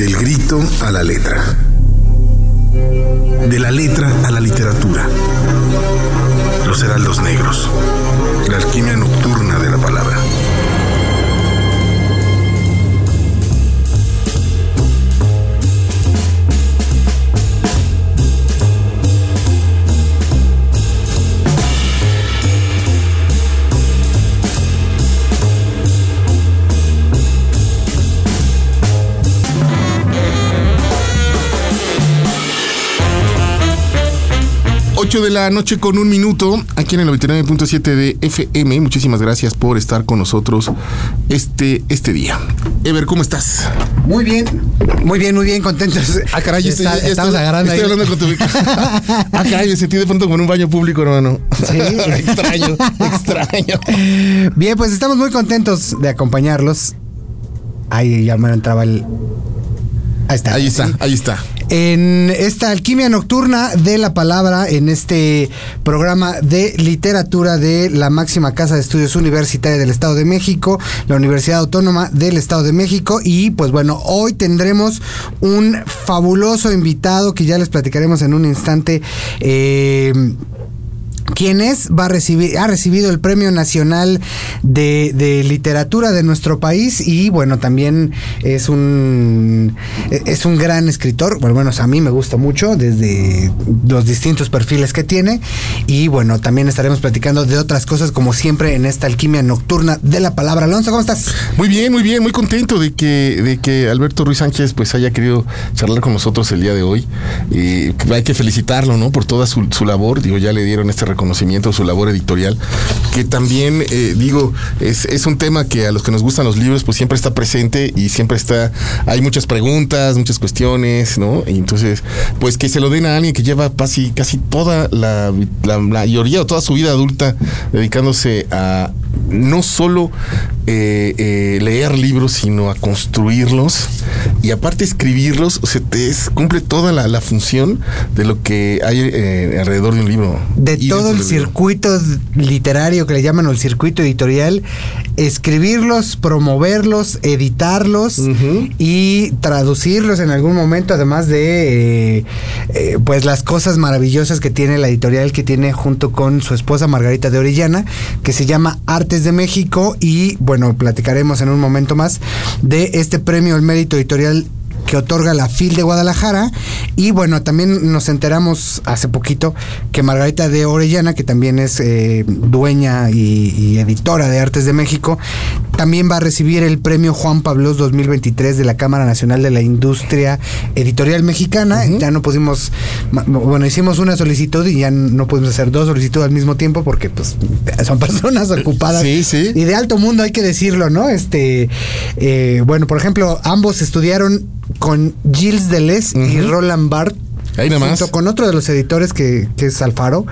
Del grito a la letra. De la letra a la literatura. Los heraldos negros. La alquimia nocturna de la palabra. 8 de la noche con un minuto, aquí en el 99.7 de FM. Muchísimas gracias por estar con nosotros este, este día. Ever, ¿cómo estás? Muy bien, muy bien, muy bien, contentos. Ah, caray, estoy, estamos agarrando estoy hablando con tu Ah, caray, me sentí de pronto como en un baño público, hermano. Sí. extraño, extraño. Bien, pues estamos muy contentos de acompañarlos. Ahí ya me entraba el. Ahí está. Ahí está, ahí está en esta alquimia nocturna de la palabra en este programa de literatura de la máxima casa de estudios universitaria del Estado de México, la Universidad Autónoma del Estado de México y pues bueno, hoy tendremos un fabuloso invitado que ya les platicaremos en un instante. Eh, quien es, va a recibir, ha recibido el Premio Nacional de, Literatura de nuestro país y bueno, también es un, es un gran escritor, bueno, bueno, a mí me gusta mucho desde los distintos perfiles que tiene y bueno, también estaremos platicando de otras cosas como siempre en esta alquimia nocturna de la palabra. Alonso, ¿cómo estás? Muy bien, muy bien, muy contento de que, de que Alberto Ruiz Sánchez pues haya querido charlar con nosotros el día de hoy. y hay que felicitarlo, ¿no? Por toda su, su labor, digo, ya le dieron este reconocimiento conocimiento, su labor editorial, que también, eh, digo, es, es, un tema que a los que nos gustan los libros, pues siempre está presente y siempre está, hay muchas preguntas, muchas cuestiones, ¿no? Y entonces, pues que se lo den a alguien que lleva casi, casi toda la, la, mayoría o toda su vida adulta dedicándose a no solo eh, eh, leer libros, sino a construirlos y aparte escribirlos, o sea, te cumple toda la, la, función de lo que hay alrededor de un libro. De todo el circuito literario que le llaman el circuito editorial, escribirlos, promoverlos, editarlos y traducirlos en algún momento, además de eh, eh, pues las cosas maravillosas que tiene la editorial que tiene junto con su esposa Margarita de Orellana, que se llama Artes de México y bueno, platicaremos en un momento más de este premio al mérito editorial que otorga la FIL de Guadalajara. Y bueno, también nos enteramos hace poquito que Margarita de Orellana, que también es eh, dueña y, editora de Artes de México, también va a recibir el premio Juan Pablo 2023 de la Cámara Nacional de la Industria Editorial Mexicana. Ya no pudimos, bueno, hicimos una solicitud y ya no pudimos hacer dos solicitudes al mismo tiempo porque pues son personas ocupadas y de alto mundo, hay que decirlo, ¿no? Este, eh, bueno, por ejemplo, ambos estudiaron con Gilles Deleuze y Roland Barthes. Ahí Junto con otro de los editores que, que, es Alfaro,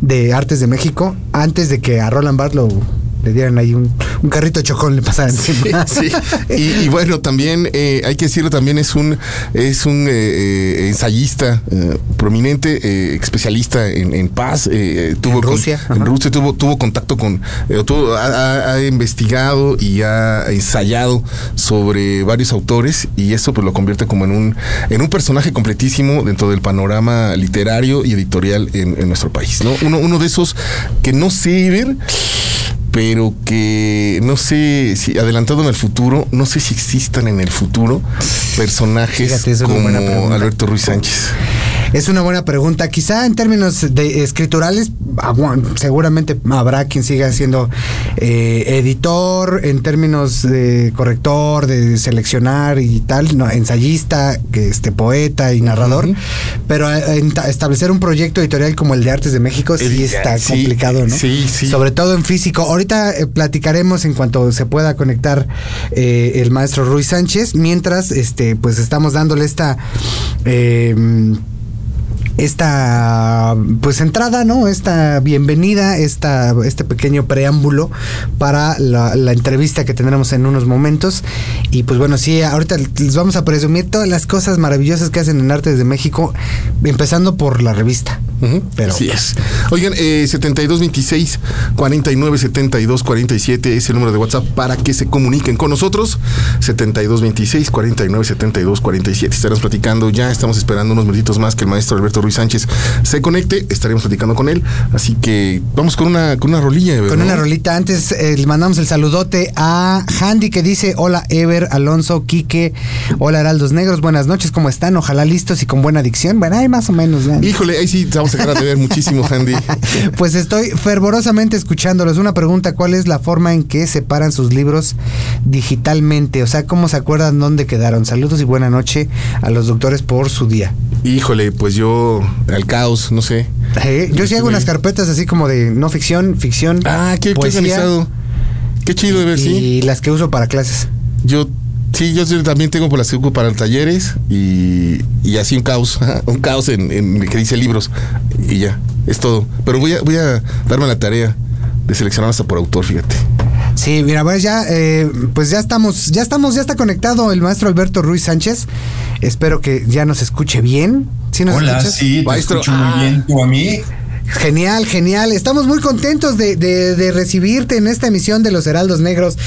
de Artes de México, antes de que a Roland Barthes lo le dieran ahí un, carrito de chocón, le pasaran encima. Sí, Y, bueno, también eh, hay que decirlo, también es un es un eh, eh, ensayista prominente, especialista en, paz. tuvo en Rusia. en Rusia tuvo, tuvo contacto con, ha, investigado y ha ensayado sobre varios autores y eso pues lo convierte como en un, en un personaje completísimo dentro del panorama literario y editorial en, nuestro país. ¿no? Uno, uno de esos que no sé ver pero que no sé si adelantado en el futuro, no sé si existan en el futuro personajes como Alberto Ruiz Sánchez. Es una buena pregunta. Quizá en términos de escriturales, seguramente habrá quien siga siendo eh, editor, en términos de corrector, de seleccionar y tal, no, ensayista, este poeta y narrador. Pero eh, establecer un proyecto editorial como el de Artes de México sí está complicado, ¿no? Sí, sí. Sobre todo en físico. Ahorita eh, platicaremos en cuanto se pueda conectar el maestro Ruiz Sánchez, mientras este, pues estamos dándole esta esta pues entrada, ¿no? Esta bienvenida, esta, este pequeño preámbulo para la, entrevista que tendremos en unos momentos. Y pues bueno, sí, ahorita les vamos a presumir todas las cosas maravillosas que hacen en Artes de México, empezando por la revista. Pero Así es. Oigan, eh, 7226 49 72 47 es el número de WhatsApp para que se comuniquen con nosotros. 7226 49 72 47. Estaremos platicando ya, estamos esperando unos minutitos más que el maestro Alberto Ruiz Sánchez se conecte. Estaremos platicando con él. Así que vamos con una, con una rolilla. Con una rolita. Antes eh, le mandamos el saludote a Handy que dice: Hola, Ever, Alonso, Quique. Hola, Heraldos Negros. Buenas noches, ¿cómo están? Ojalá listos y con buena adicción. Bueno, hay más o menos. Híjole, ahí sí vamos a acabar de ver muchísimo, Handy. pues estoy fervorosamente escuchándolos. Una pregunta: ¿cuál es la forma en que separan sus libros digitalmente? O sea, ¿cómo se acuerdan dónde quedaron? Saludos y buena noche a los doctores por su día. Híjole, pues yo al caos, no sé. yo sí hago unas carpetas así como de no ficción, ficción. Ah, qué, qué Qué chido de ver, sí. Y las que uso para clases. Yo Sí, yo también tengo por las que uso para talleres y, y así un caos, un caos en, en que dice libros y ya, es todo. Pero voy a, voy a darme la tarea de seleccionar hasta por autor, fíjate. Sí, mira, pues ya, eh, pues ya estamos, ya estamos, ya está conectado el maestro Alberto Ruiz Sánchez. Espero que ya nos escuche bien. ¿Sí nos Hola, sí, te escucho muy bien. ¿Tú a mí? Genial, genial. Estamos muy contentos de, recibirte en esta emisión de Los Heraldos Negros.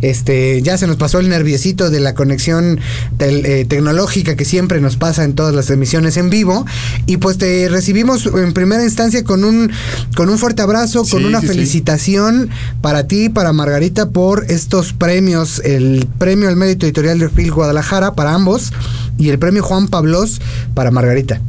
Este, ya se nos pasó el nerviosito de la conexión eh, tecnológica que siempre nos pasa en todas las emisiones en vivo. Y pues te recibimos en primera instancia con un, con un fuerte abrazo, con una felicitación para ti, para Margarita, por estos premios. El premio al mérito editorial de Phil Guadalajara para ambos y el premio Juan Pablos para Margarita.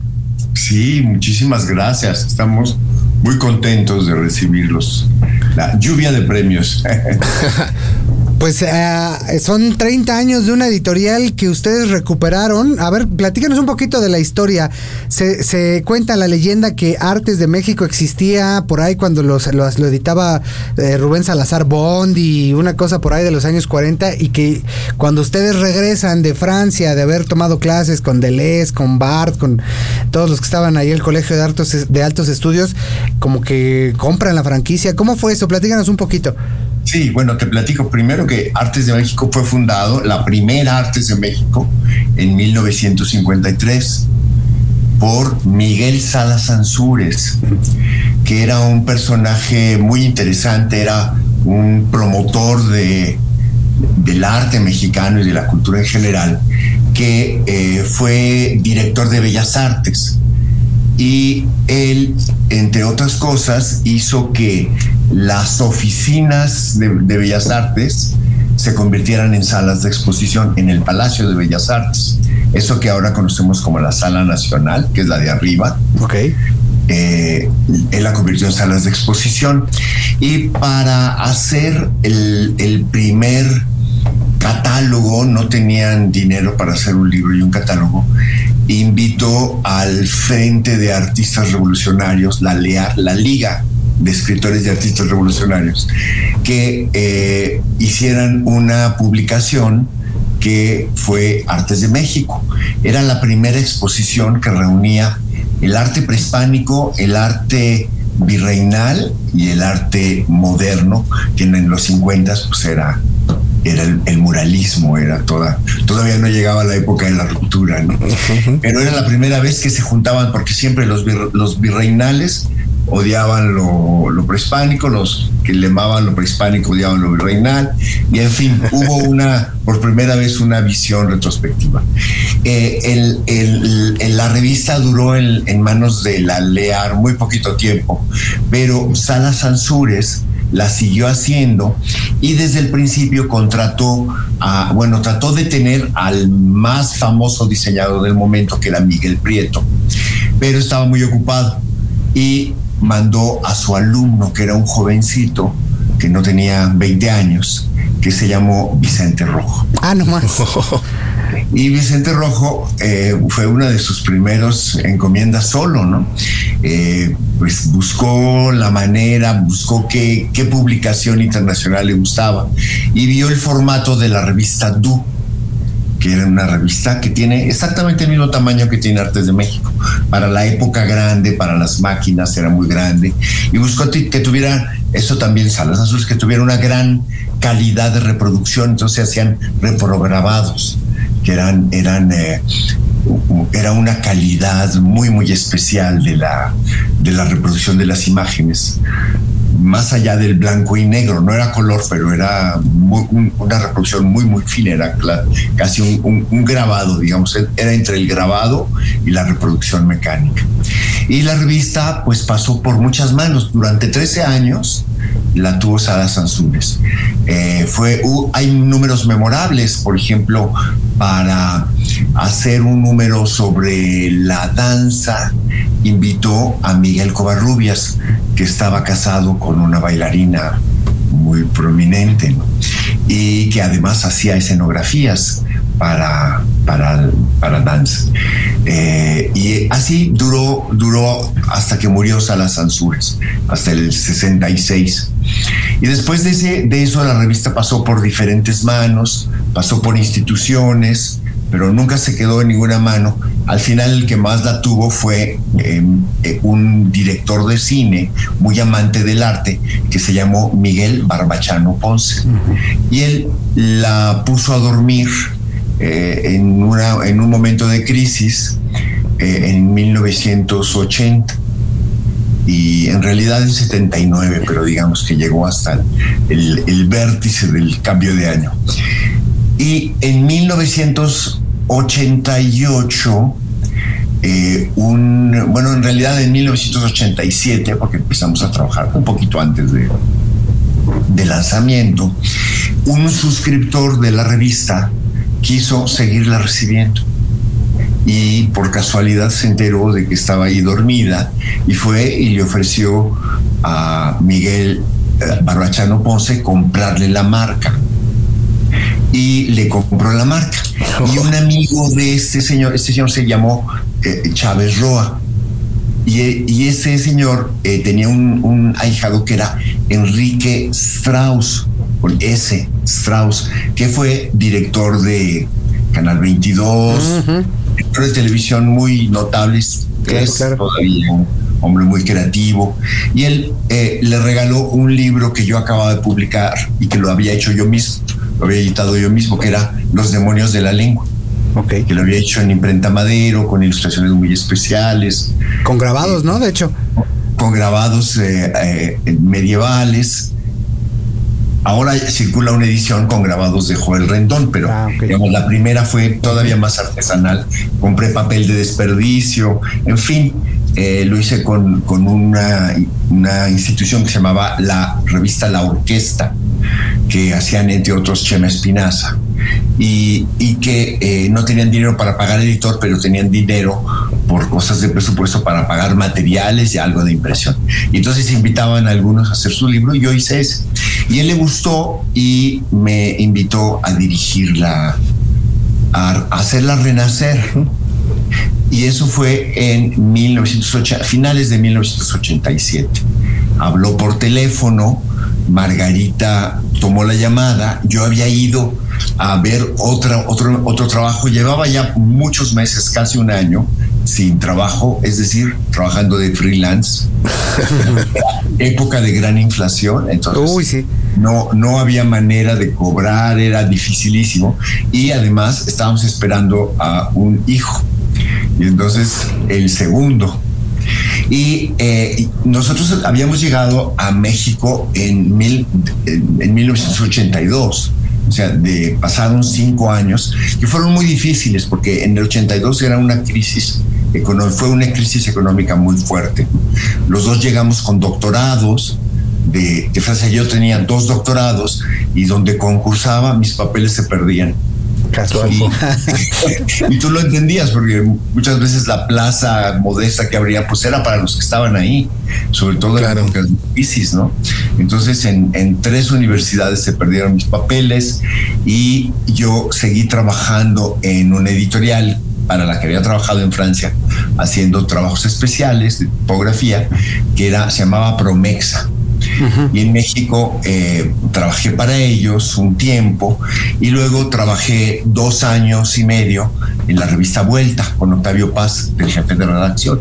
Sí, muchísimas gracias. Estamos muy contentos de recibirlos. La lluvia de premios. Pues eh, son 30 años de una editorial que ustedes recuperaron. A ver, platícanos un poquito de la historia. Se, cuenta la leyenda que Artes de México existía por ahí cuando los, lo editaba eh, Rubén Salazar Bond y una cosa por ahí de los años 40 y que cuando ustedes regresan de Francia, de haber tomado clases con Deleuze, con Barthes, con todos los que estaban ahí en el Colegio de Altos, de Altos Estudios, como que compran la franquicia. ¿Cómo fue eso? Platícanos un poquito. Sí, bueno, te platico. Primero que Artes de México fue fundado, la primera Artes de México, en 1953 por Miguel Salas Ansúrez, que era un personaje muy interesante, era un promotor de, del arte mexicano y de la cultura en general, que eh, fue director de Bellas Artes. Y él, entre otras cosas, hizo que las oficinas de, Bellas Artes se convirtieran en salas de exposición en el Palacio de Bellas Artes. Eso que ahora conocemos como la Sala Nacional, que es la de arriba. Ok. Eh, él la convirtió en salas de exposición. Y para hacer el, el primer catálogo, no tenían dinero para hacer un libro y un catálogo, invitó al Frente de Artistas Revolucionarios, la, la Liga de Escritores y Artistas Revolucionarios, que eh, hicieran una publicación que fue Artes de México. Era la primera exposición que reunía el arte prehispánico, el arte virreinal y el arte moderno, que en los 50 pues era era el, muralismo, era toda, todavía no llegaba la época de la ruptura, ¿no? Pero era la primera vez que se juntaban, porque siempre los, los virreinales odiaban lo, prehispánico, los que le amaban lo prehispánico odiaban lo virreinal, y en fin, hubo una, por primera vez, una visión retrospectiva. Eh, el, la revista duró en, en, manos de la LEAR muy poquito tiempo, pero Salas Ansures la siguió haciendo y desde el principio contrató a, bueno, trató de tener al más famoso diseñador del momento, que era Miguel Prieto, pero estaba muy ocupado y mandó a su alumno, que era un jovencito, que no tenía 20 años, que se llamó Vicente Rojo. Ah, no más. Y Vicente Rojo eh, fue una de sus primeros encomiendas solo, ¿no? Eh, pues buscó la manera, buscó qué, qué publicación internacional le gustaba y vio el formato de la revista Du, que era una revista que tiene exactamente el mismo tamaño que tiene Artes de México. Para la época grande, para las máquinas era muy grande. Y buscó que tuviera, eso también, Salas Azules, que tuviera una gran calidad de reproducción. Entonces se hacían reprograbados, que eran, eran eh, era una calidad muy, muy especial de la, de la reproducción de las imágenes más allá del blanco y negro, no era color, pero era una reproducción muy, muy fina, era casi un, grabado, digamos, era entre el grabado y la reproducción mecánica. Y la revista pues pasó por muchas manos, durante 13 años la tuvo Sara Sansures. Eh, fue, hay números memorables, por ejemplo, para hacer un número sobre la danza, invitó a Miguel Covarrubias, que estaba casado con una bailarina muy prominente y que además hacía escenografías para, para, para dance. Eh, y así duró, duró hasta que murió Salas Sansures, hasta el 66. Y después de, ese, de eso la revista pasó por diferentes manos, pasó por instituciones, pero nunca se quedó en ninguna mano. Al final el que más la tuvo fue em, eh, un director de cine muy amante del arte que se llamó Miguel Barbachano Ponce. Y él la puso a dormir eh, en, una, en un momento de crisis eh, en 1980 y en realidad en 79, pero digamos que llegó hasta el, el, vértice del cambio de año. Y en 1988, eh, bueno, en realidad en 1987, porque empezamos a trabajar un poquito antes de, de lanzamiento, un suscriptor de la revista quiso seguirla recibiendo. Y por casualidad se enteró de que estaba ahí dormida y fue y le ofreció a Miguel eh, Barbachano Ponce comprarle la marca y le compró la marca. Y un amigo de este señor este señor se llamó eh, Chávez Roa. Y, ese señor eh, tenía un, un ahijado que era Enrique Strauss con S Strauss que fue director de Canal 22, de televisión muy notables, es todavía un hombre muy creativo. Y él eh, le regaló un libro que yo acababa de publicar y que lo había hecho yo mismo, lo había editado yo mismo, que era Los demonios de la lengua. Okay. Que lo había hecho en imprenta madero, con ilustraciones muy especiales. Con grabados, ¿no? De hecho. Con grabados eh, eh, medievales. Ahora circula una edición con grabados de Joel Rendón, pero ah, digamos, la primera fue todavía más artesanal. Compré papel de desperdicio, en fin, eh, lo hice con, con una, una, institución que se llamaba la revista La Orquesta, que hacían entre otros Chema Espinaza, y, y que eh, no tenían dinero para pagar editor, pero tenían dinero por cosas de presupuesto para pagar materiales y algo de impresión. Y entonces invitaban a algunos a hacer su libro y yo hice ese. Y él le gustó y me invitó a dirigirla, a, hacerla renacer. Y eso fue en 1980, finales de 1987. Habló por teléfono, Margarita tomó la llamada, yo había ido a ver otra, otro, otro trabajo, llevaba ya muchos meses, casi un año, sin trabajo, es decir, trabajando de freelance. época de gran inflación, entonces no, no había manera de cobrar, era dificilísimo y además estábamos esperando a un hijo. Y entonces el segundo. Y eh, nosotros habíamos llegado a México en, mil, en 1982 o sea, de pasaron cinco años que fueron muy difíciles porque en el 82 era una crisis fue una crisis económica muy fuerte. Los dos llegamos con doctorados de, de Francia. Yo tenía dos doctorados y donde concursaba mis papeles se perdían. Casual. Y, tú lo entendías porque muchas veces la plaza modesta que habría pues era para los que estaban ahí, sobre todo en las crisis, ¿no? Entonces en, en tres universidades se perdieron mis papeles y yo seguí trabajando en una editorial para la que había trabajado en Francia haciendo trabajos especiales de tipografía que era se llamaba Promexa y en México eh, trabajé para ellos un tiempo y luego trabajé dos años y medio en la revista Vuelta con Octavio Paz, el jefe de redacción.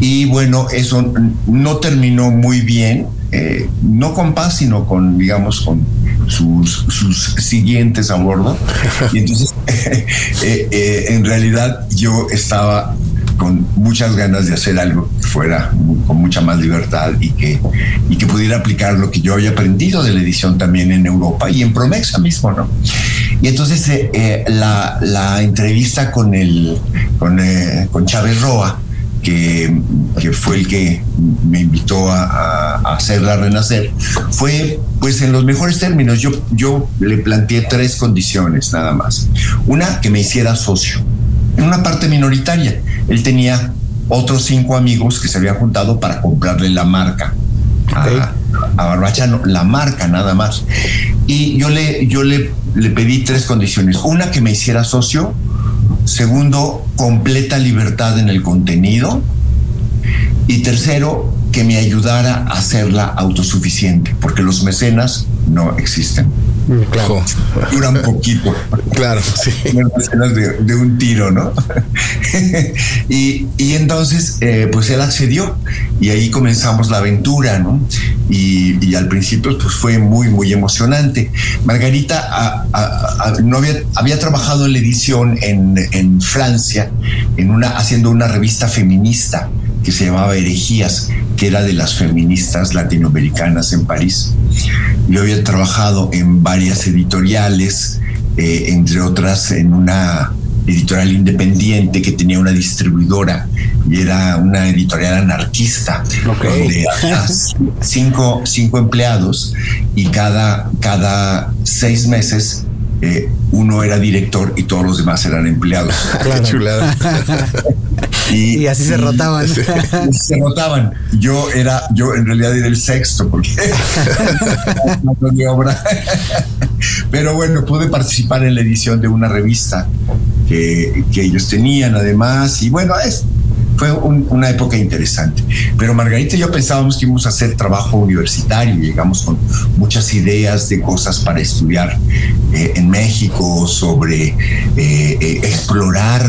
Y bueno, eso no terminó muy bien, eh, no con Paz, sino con, digamos, con sus, sus siguientes a bordo. Y entonces, eh, en realidad yo estaba con muchas ganas de hacer algo que fuera con mucha más libertad y que, y que pudiera aplicar lo que yo había aprendido de la edición también en Europa y en Promexa mismo, ¿no? Y entonces eh, la, la, entrevista con, el, con, con Chávez Roa, que, que, fue el que me invitó a, a, hacerla renacer, fue pues en los mejores términos. Yo, yo le planteé tres condiciones nada más. Una, que me hiciera socio, en una parte minoritaria. Él tenía otros cinco amigos que se habían juntado para comprarle la marca. A, a Barbachano, la marca nada más. Y yo le, yo le, le pedí tres condiciones. Una, que me hiciera socio, Segundo, completa libertad en el contenido. Y tercero, que me ayudara a hacerla autosuficiente, porque los mecenas no existen. Claro. Duran poquito. Claro, sí. De, de, un tiro, ¿no? y, y, entonces, eh, pues él accedió y ahí comenzamos la aventura, ¿no? Y, y al principio, pues fue muy, muy emocionante. Margarita a, a, no había, había trabajado en la edición en, en Francia, en una, haciendo una revista feminista que se llamaba Herejías, que era de las feministas latinoamericanas en París. Yo había trabajado en varias editoriales, eh, entre otras en una editorial independiente que tenía una distribuidora y era una editorial anarquista okay. había cinco, cinco empleados y cada, cada seis meses eh, uno era director y todos los demás eran empleados. Claro. Qué chulada. y, y, así se rotaban. se rotaban. Yo era, yo en realidad era el sexto porque de obra. Pero bueno, pude participar en la edición de una revista que, que ellos tenían además y bueno, es, fue un, una época interesante. Pero Margarita y yo pensábamos que íbamos a hacer trabajo universitario, llegamos con muchas ideas de cosas para estudiar eh, en México, sobre eh, eh, explorar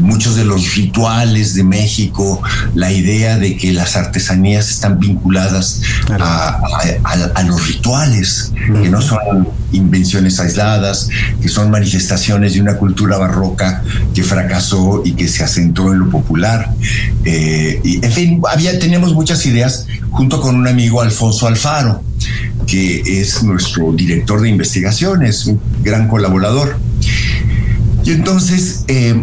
muchos de los rituales de México, la idea de que las artesanías están vinculadas a, a, a, a los rituales, que no son invenciones aisladas, que son manifestaciones de una cultura barroca que fracasó y que se asentó en popular. Eh, en fin, había, teníamos muchas ideas junto con un amigo Alfonso Alfaro, que es nuestro director de investigaciones, un gran colaborador. Y entonces eh,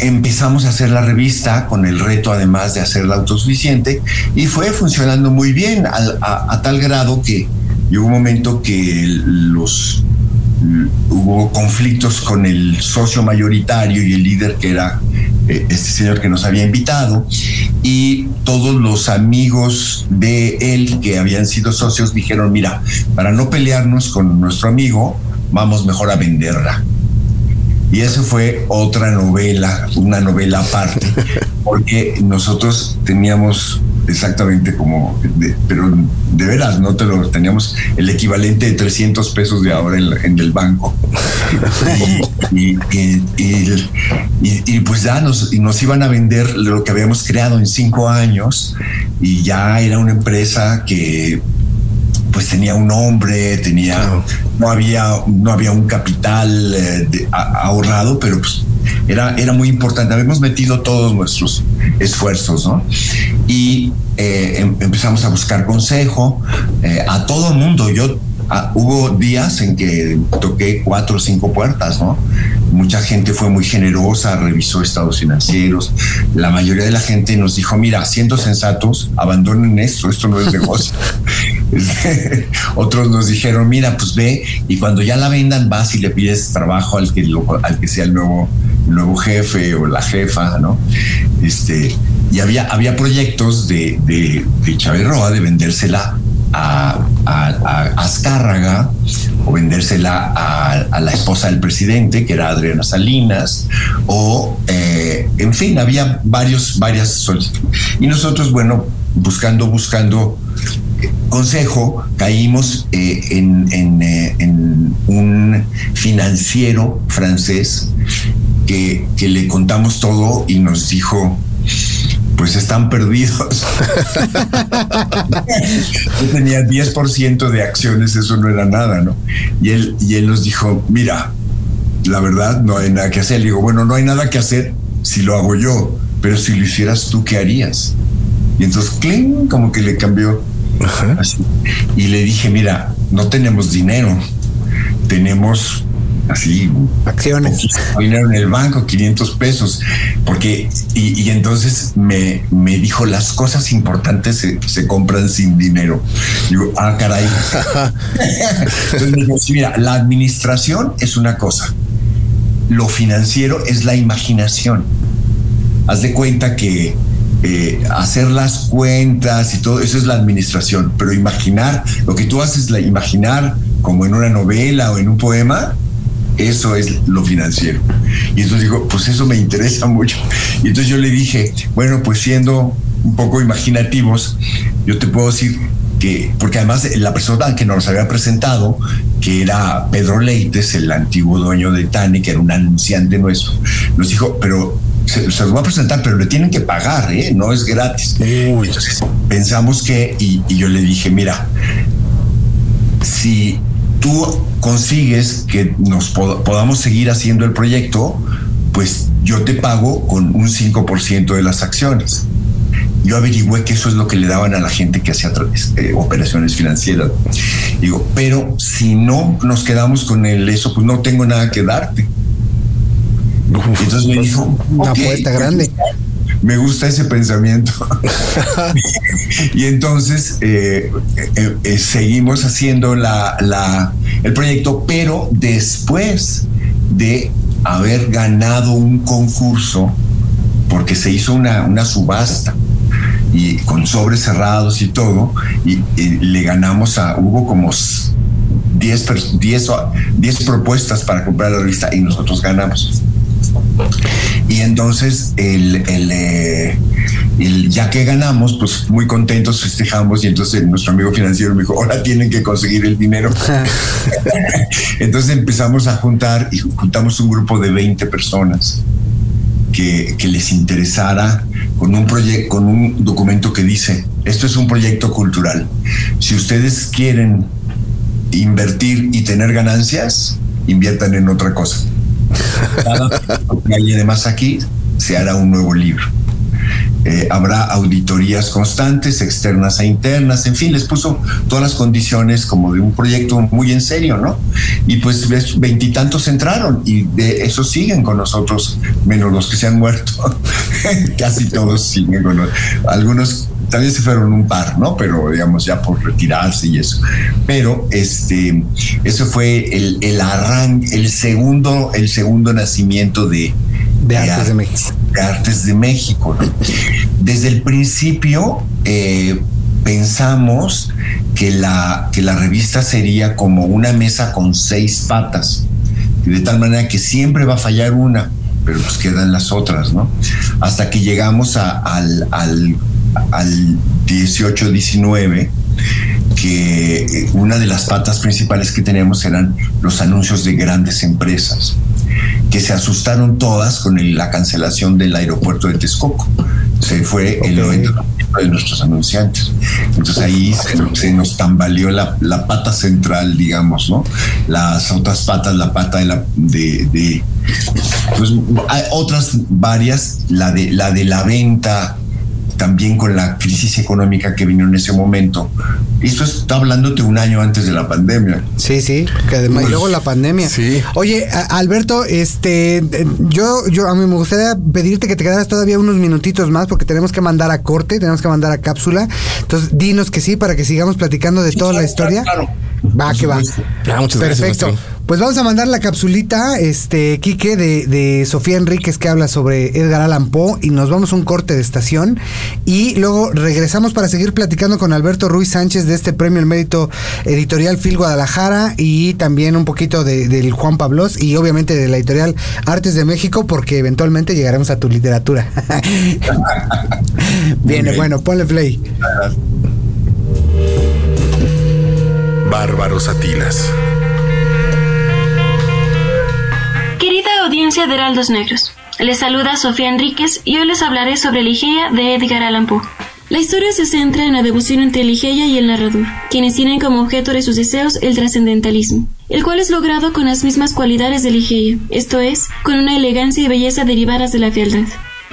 empezamos a hacer la revista con el reto además de hacerla autosuficiente y fue funcionando muy bien a, a, tal grado que llegó un momento que los hubo conflictos con el socio mayoritario y el líder que era este señor que nos había invitado y todos los amigos de él que habían sido socios dijeron mira para no pelearnos con nuestro amigo vamos mejor a venderla y eso fue otra novela una novela aparte porque nosotros teníamos exactamente como, de, pero de veras, no te lo teníamos el equivalente de 300 pesos de ahora en, en el banco. y, y, y, y, pues ya nos, nos iban a vender lo que habíamos creado en cinco años y ya era una empresa que pues tenía un nombre, tenía, no había, no había un capital eh, de, a, ahorrado, pero pues era, era muy importante. Habíamos metido todos nuestros esfuerzos, ¿no? Y eh, em, empezamos a buscar consejo eh, a todo el mundo. Yo hubo días en que toqué cuatro o cinco puertas, ¿no? Mucha gente fue muy generosa, revisó estados financieros. La mayoría de la gente nos dijo, mira, siendo sensatos, abandonen esto, esto no es negocio. Otros nos dijeron, mira, pues ve y cuando ya la vendan vas y le pides trabajo al que, al que sea el nuevo, nuevo jefe o la jefa, ¿no? Este, y había, había proyectos de, de, de Chávez Roa de vendérsela a, a, Azcárraga o vendérsela a, la esposa del presidente, que era Adriana Salinas, o eh, en fin, había varios, varias solicitudes. Y nosotros, bueno, buscando, buscando consejo, caímos eh, en, eh, en, un financiero francés que, que le contamos todo y nos dijo, pues están perdidos. Yo tenía 10% de acciones, eso no era nada, ¿no? Y él, y él nos dijo, mira, la verdad no hay nada que hacer. Le digo, bueno, no hay nada que hacer si lo hago yo, pero si lo hicieras tú, ¿qué harías? Y entonces, cling, como que le cambió. Y le dije, mira, no tenemos dinero, tenemos así acciones. dinero en el banco 500 pesos porque y, entonces me, me, dijo las cosas importantes se, se compran sin dinero digo ah caray entonces me dijo mira la administración es una cosa lo financiero es la imaginación haz de cuenta que eh, hacer las cuentas y todo eso es la administración, pero imaginar, lo que tú haces, la imaginar como en una novela o en un poema, eso es lo financiero. Y entonces digo, pues eso me interesa mucho. Y entonces yo le dije, bueno, pues siendo un poco imaginativos, yo te puedo decir que, porque además la persona que nos había presentado, que era Pedro Leites, el antiguo dueño de Tani, que era un anunciante nuestro, nos dijo, pero se, los va a presentar, pero le tienen que pagar, ¿eh? no es gratis. Entonces pensamos que, y, y yo le dije, mira, si tú consigues que nos podamos seguir haciendo el proyecto, pues yo te pago con un 5% de las acciones. Yo averigüé que eso es lo que le daban a la gente que hacía eh, operaciones financieras. Digo, pero si no nos quedamos con el eso, pues no tengo nada que darte. Entonces me dijo, una apuesta grande me gusta ese pensamiento. y entonces eh, eh, eh, seguimos haciendo la, el proyecto, pero después de haber ganado un concurso, porque se hizo una, una subasta y con sobres cerrados y todo, y, le ganamos a, hubo como 10, 10, 10 propuestas para comprar la revista y nosotros ganamos. Y entonces, el, eh, el, ya que ganamos, pues muy contentos festejamos y entonces nuestro amigo financiero me dijo, ahora tienen que conseguir el dinero. entonces empezamos a juntar y juntamos un grupo de 20 personas que, que les interesara con un proyecto, con un documento que dice, esto es un proyecto cultural. Si ustedes quieren invertir y tener ganancias, inviertan en otra cosa. Cada aquí se hará un nuevo libro. Eh, habrá auditorías constantes, externas e internas, en fin, les puso todas las condiciones como de un proyecto muy en serio, ¿no? Y pues veintitantos entraron y de eso siguen con nosotros, menos los que se han muerto. Casi todos siguen con nosotros. Algunos también se fueron un par, ¿no? Pero digamos ya por retirarse y eso. Pero este, eso fue el, el arranque, el segundo, el segundo nacimiento de, de, Artes de México. De Artes de México. Desde el principio eh, pensamos que la, que la revista sería como una mesa con seis patas, de tal manera que siempre va a fallar una, pero pues quedan las otras, ¿no? Hasta que llegamos al, al al 18-19 que una de las patas principales que tenemos eran los anuncios de grandes empresas, que se asustaron todas con la cancelación del aeropuerto de Texcoco. Se fue el 90% de nuestros anunciantes. Entonces ahí se, nos tambaleó la, pata central, digamos, ¿no? Las otras patas, la pata de la de, pues hay otras varias, la de la de la venta también con la crisis económica que vino en ese momento. Esto está hablando de un año antes de la pandemia. Sí, sí, que además y luego la pandemia. Sí. Oye, Alberto, este, yo, yo a mí me gustaría pedirte que te quedaras todavía unos minutitos más porque tenemos que mandar a corte, tenemos que mandar a cápsula. Entonces, dinos que sí para que sigamos platicando de toda la historia. Claro. Va, que va. Ah, muchas Perfecto. Pues vamos a mandar la capsulita, este, Quique, de, de Sofía Enríquez, que habla sobre Edgar Allan Poe, y nos vamos a un corte de estación. Y luego regresamos para seguir platicando con Alberto Ruiz Sánchez de este premio El Mérito Editorial Phil Guadalajara y también un poquito de, del Juan Pablos y obviamente de la editorial Artes de México, porque eventualmente llegaremos a tu literatura. Viene, bueno, ponle play. Bárbaros Atilas. Audiencia de Heraldos Negros. Les saluda Sofía Enríquez y hoy les hablaré sobre Ligeia de Edgar Allan Poe. La historia se centra en la devoción entre Ligeia y el narrador, quienes tienen como objeto de sus deseos el trascendentalismo, el cual es logrado con las mismas cualidades de Ligeia, esto es, con una elegancia y belleza derivadas de la fealdad.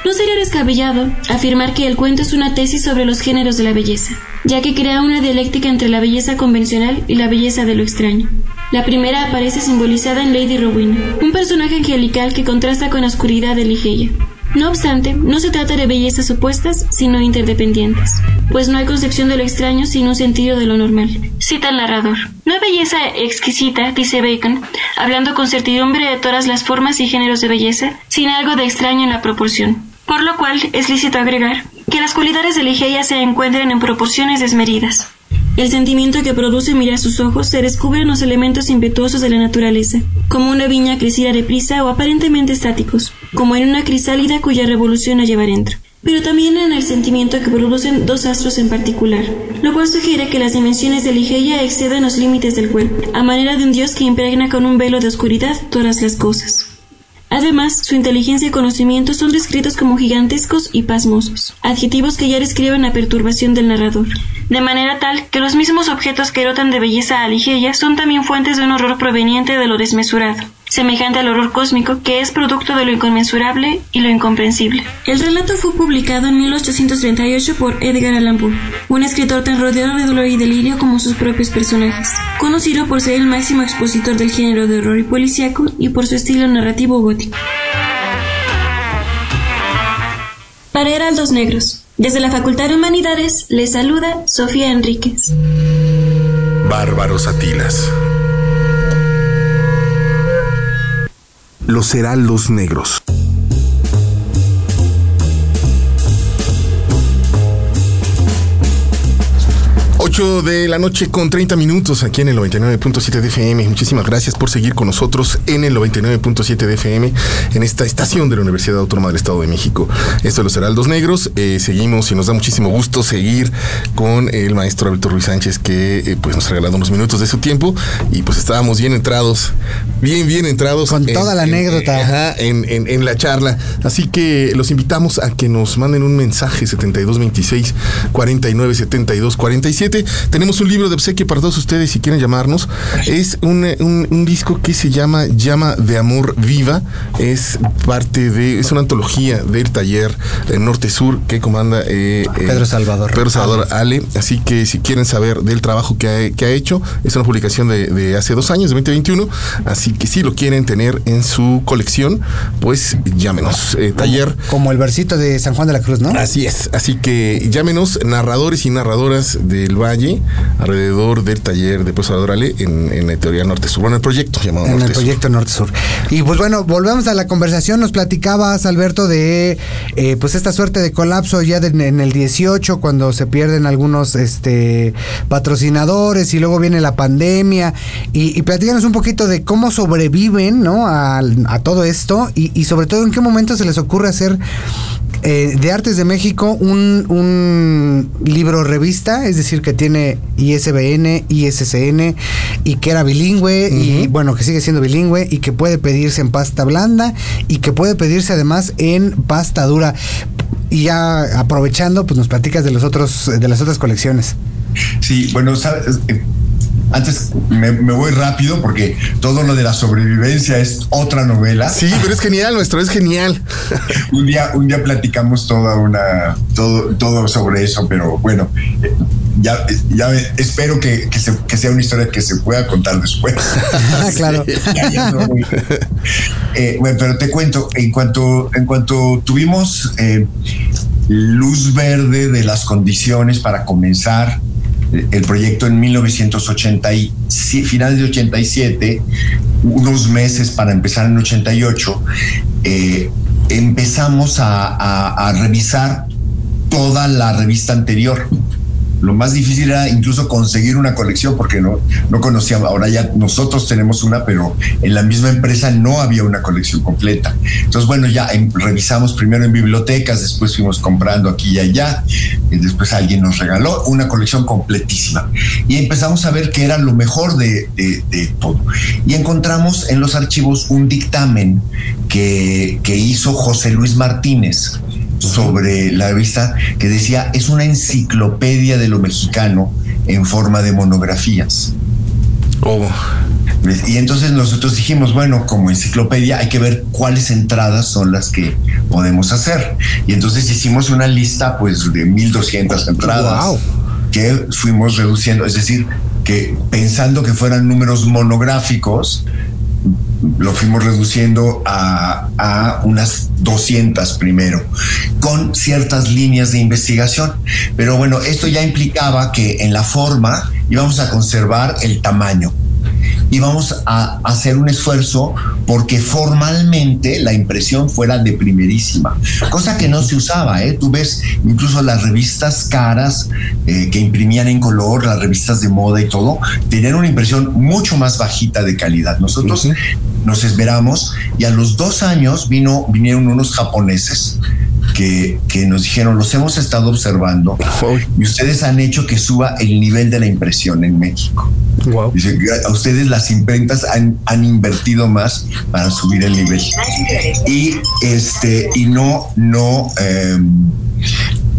No sería descabellado afirmar que el cuento es una tesis sobre los géneros de la belleza, ya que crea una dialéctica entre la belleza convencional y la belleza de lo extraño. La primera aparece simbolizada en Lady Rowena, un personaje angelical que contrasta con la oscuridad de Ligeia. No obstante, no se trata de bellezas opuestas, sino interdependientes, pues no hay concepción de lo extraño sin un sentido de lo normal. Cita el narrador. No hay belleza exquisita, dice Bacon, hablando con certidumbre de todas las formas y géneros de belleza, sin algo de extraño en la proporción por lo cual es lícito agregar que las cualidades de Ligeia se encuentran en proporciones desmedidas. El sentimiento que produce mirar sus ojos se descubre en los elementos impetuosos de la naturaleza, como una viña crecida deprisa o aparentemente estáticos, como en una crisálida cuya revolución a lleva dentro pero también en el sentimiento que producen dos astros en particular, lo cual sugiere que las dimensiones de Ligeia exceden los límites del cuerpo, a manera de un dios que impregna con un velo de oscuridad todas las cosas. Además, su inteligencia y conocimiento son descritos como gigantescos y pasmosos, adjetivos que ya describen la perturbación del narrador, de manera tal que los mismos objetos que rotan de belleza a Ligeia son también fuentes de un horror proveniente de lo desmesurado semejante al horror cósmico que es producto de lo inconmensurable y lo incomprensible. El relato fue publicado en 1838 por Edgar Allan Poe, un escritor tan rodeado de dolor y delirio como sus propios personajes, conocido por ser el máximo expositor del género de horror y policíaco y por su estilo narrativo gótico. Para Heraldos Negros, desde la Facultad de Humanidades, les saluda Sofía Enríquez. Bárbaros Atilas los heraldos negros. 8 de la noche con 30 minutos aquí en el 99.7 de FM. Muchísimas gracias por seguir con nosotros en el 99.7 de FM en esta estación de la Universidad Autónoma del Estado de México. Esto es Los Heraldos Negros. Eh, seguimos y nos da muchísimo gusto seguir con el maestro Alberto Ruiz Sánchez que eh, pues nos ha regalado unos minutos de su tiempo y pues estábamos bien entrados, bien, bien entrados. Con toda la anécdota. En, en, en, la charla. Así que los invitamos a que nos manden un mensaje 7226 49 72 47 tenemos un libro de obsequio para todos ustedes si quieren llamarnos. Es un, disco que se llama Llama de Amor Viva. Es parte de, es una antología del taller Norte Sur que comanda eh, Pedro Salvador. Pedro Salvador Ale. Así que si quieren saber del trabajo que ha, hecho, es una publicación de, hace dos años, de 2021. Así que si lo quieren tener en su colección, pues llámenos. Eh, taller. Como el versito de San Juan de la Cruz, ¿no? Así es. Así que llámenos, narradores y narradoras del Valle alrededor del taller de profesor Adorale en, en la teoría norte-sur, bueno, el proyecto llamado En el proyecto norte-sur. Y pues bueno, volvemos a la conversación, nos platicabas, Alberto, de eh, pues esta suerte de colapso ya en el 18, cuando se pierden algunos este patrocinadores y luego viene la pandemia, y, y platícanos un poquito de cómo sobreviven, ¿no? A, todo esto, y, y sobre todo en qué momento se les ocurre hacer eh, de Artes de México un, un, libro revista, es decir, que tiene ISBN, ISCN y que era bilingüe y bueno, que sigue siendo bilingüe y que puede pedirse en pasta blanda y que puede pedirse además en pasta dura. Y ya aprovechando, pues nos platicas de los otros de las otras colecciones. Sí, bueno, sabes, antes me, voy rápido porque todo lo de la sobrevivencia es otra novela. Sí, pero es genial, nuestro es genial. un día, un día platicamos toda una, todo, todo sobre eso, pero bueno, ya, ya espero que, sea una historia que se pueda contar después. claro. Eh, bueno, pero te cuento, en cuanto, en cuanto tuvimos eh, luz verde de las condiciones para comenzar el proyecto en 1980 y finales de 87, unos meses para empezar en 88, eh, empezamos a, revisar toda la revista anterior lo más difícil era incluso conseguir una colección porque no, no conocíamos. Ahora ya nosotros tenemos una, pero en la misma empresa no había una colección completa. Entonces, bueno, ya revisamos primero en bibliotecas, después fuimos comprando aquí y allá, y después alguien nos regaló una colección completísima. Y empezamos a ver que era lo mejor de, de, todo. Y encontramos en los archivos un dictamen que, que hizo José Luis Martínez sobre la revista que decía es una enciclopedia de lo mexicano en forma de monografías. Oh. Y entonces nosotros dijimos, bueno, como enciclopedia hay que ver cuáles entradas son las que podemos hacer. Y entonces hicimos una lista pues de 1200 entradas que fuimos reduciendo, es decir, que pensando que fueran números monográficos, lo fuimos reduciendo a, a, unas 200 primero, con ciertas líneas de investigación. Pero bueno, esto ya implicaba que en la forma íbamos a conservar el tamaño y vamos a hacer un esfuerzo porque formalmente la impresión fuera de primerísima, cosa que no se usaba. ¿eh? Tú ves incluso las revistas caras eh, que imprimían en color, las revistas de moda y todo, tenían una impresión mucho más bajita de calidad. Nosotros nos esperamos y a los dos años vino, vinieron unos japoneses que, que, nos dijeron, los hemos estado observando y ustedes han hecho que suba el nivel de la impresión en México. Dice, a ustedes las imprentas han, han, invertido más para subir el nivel. Y este, y no, no, em,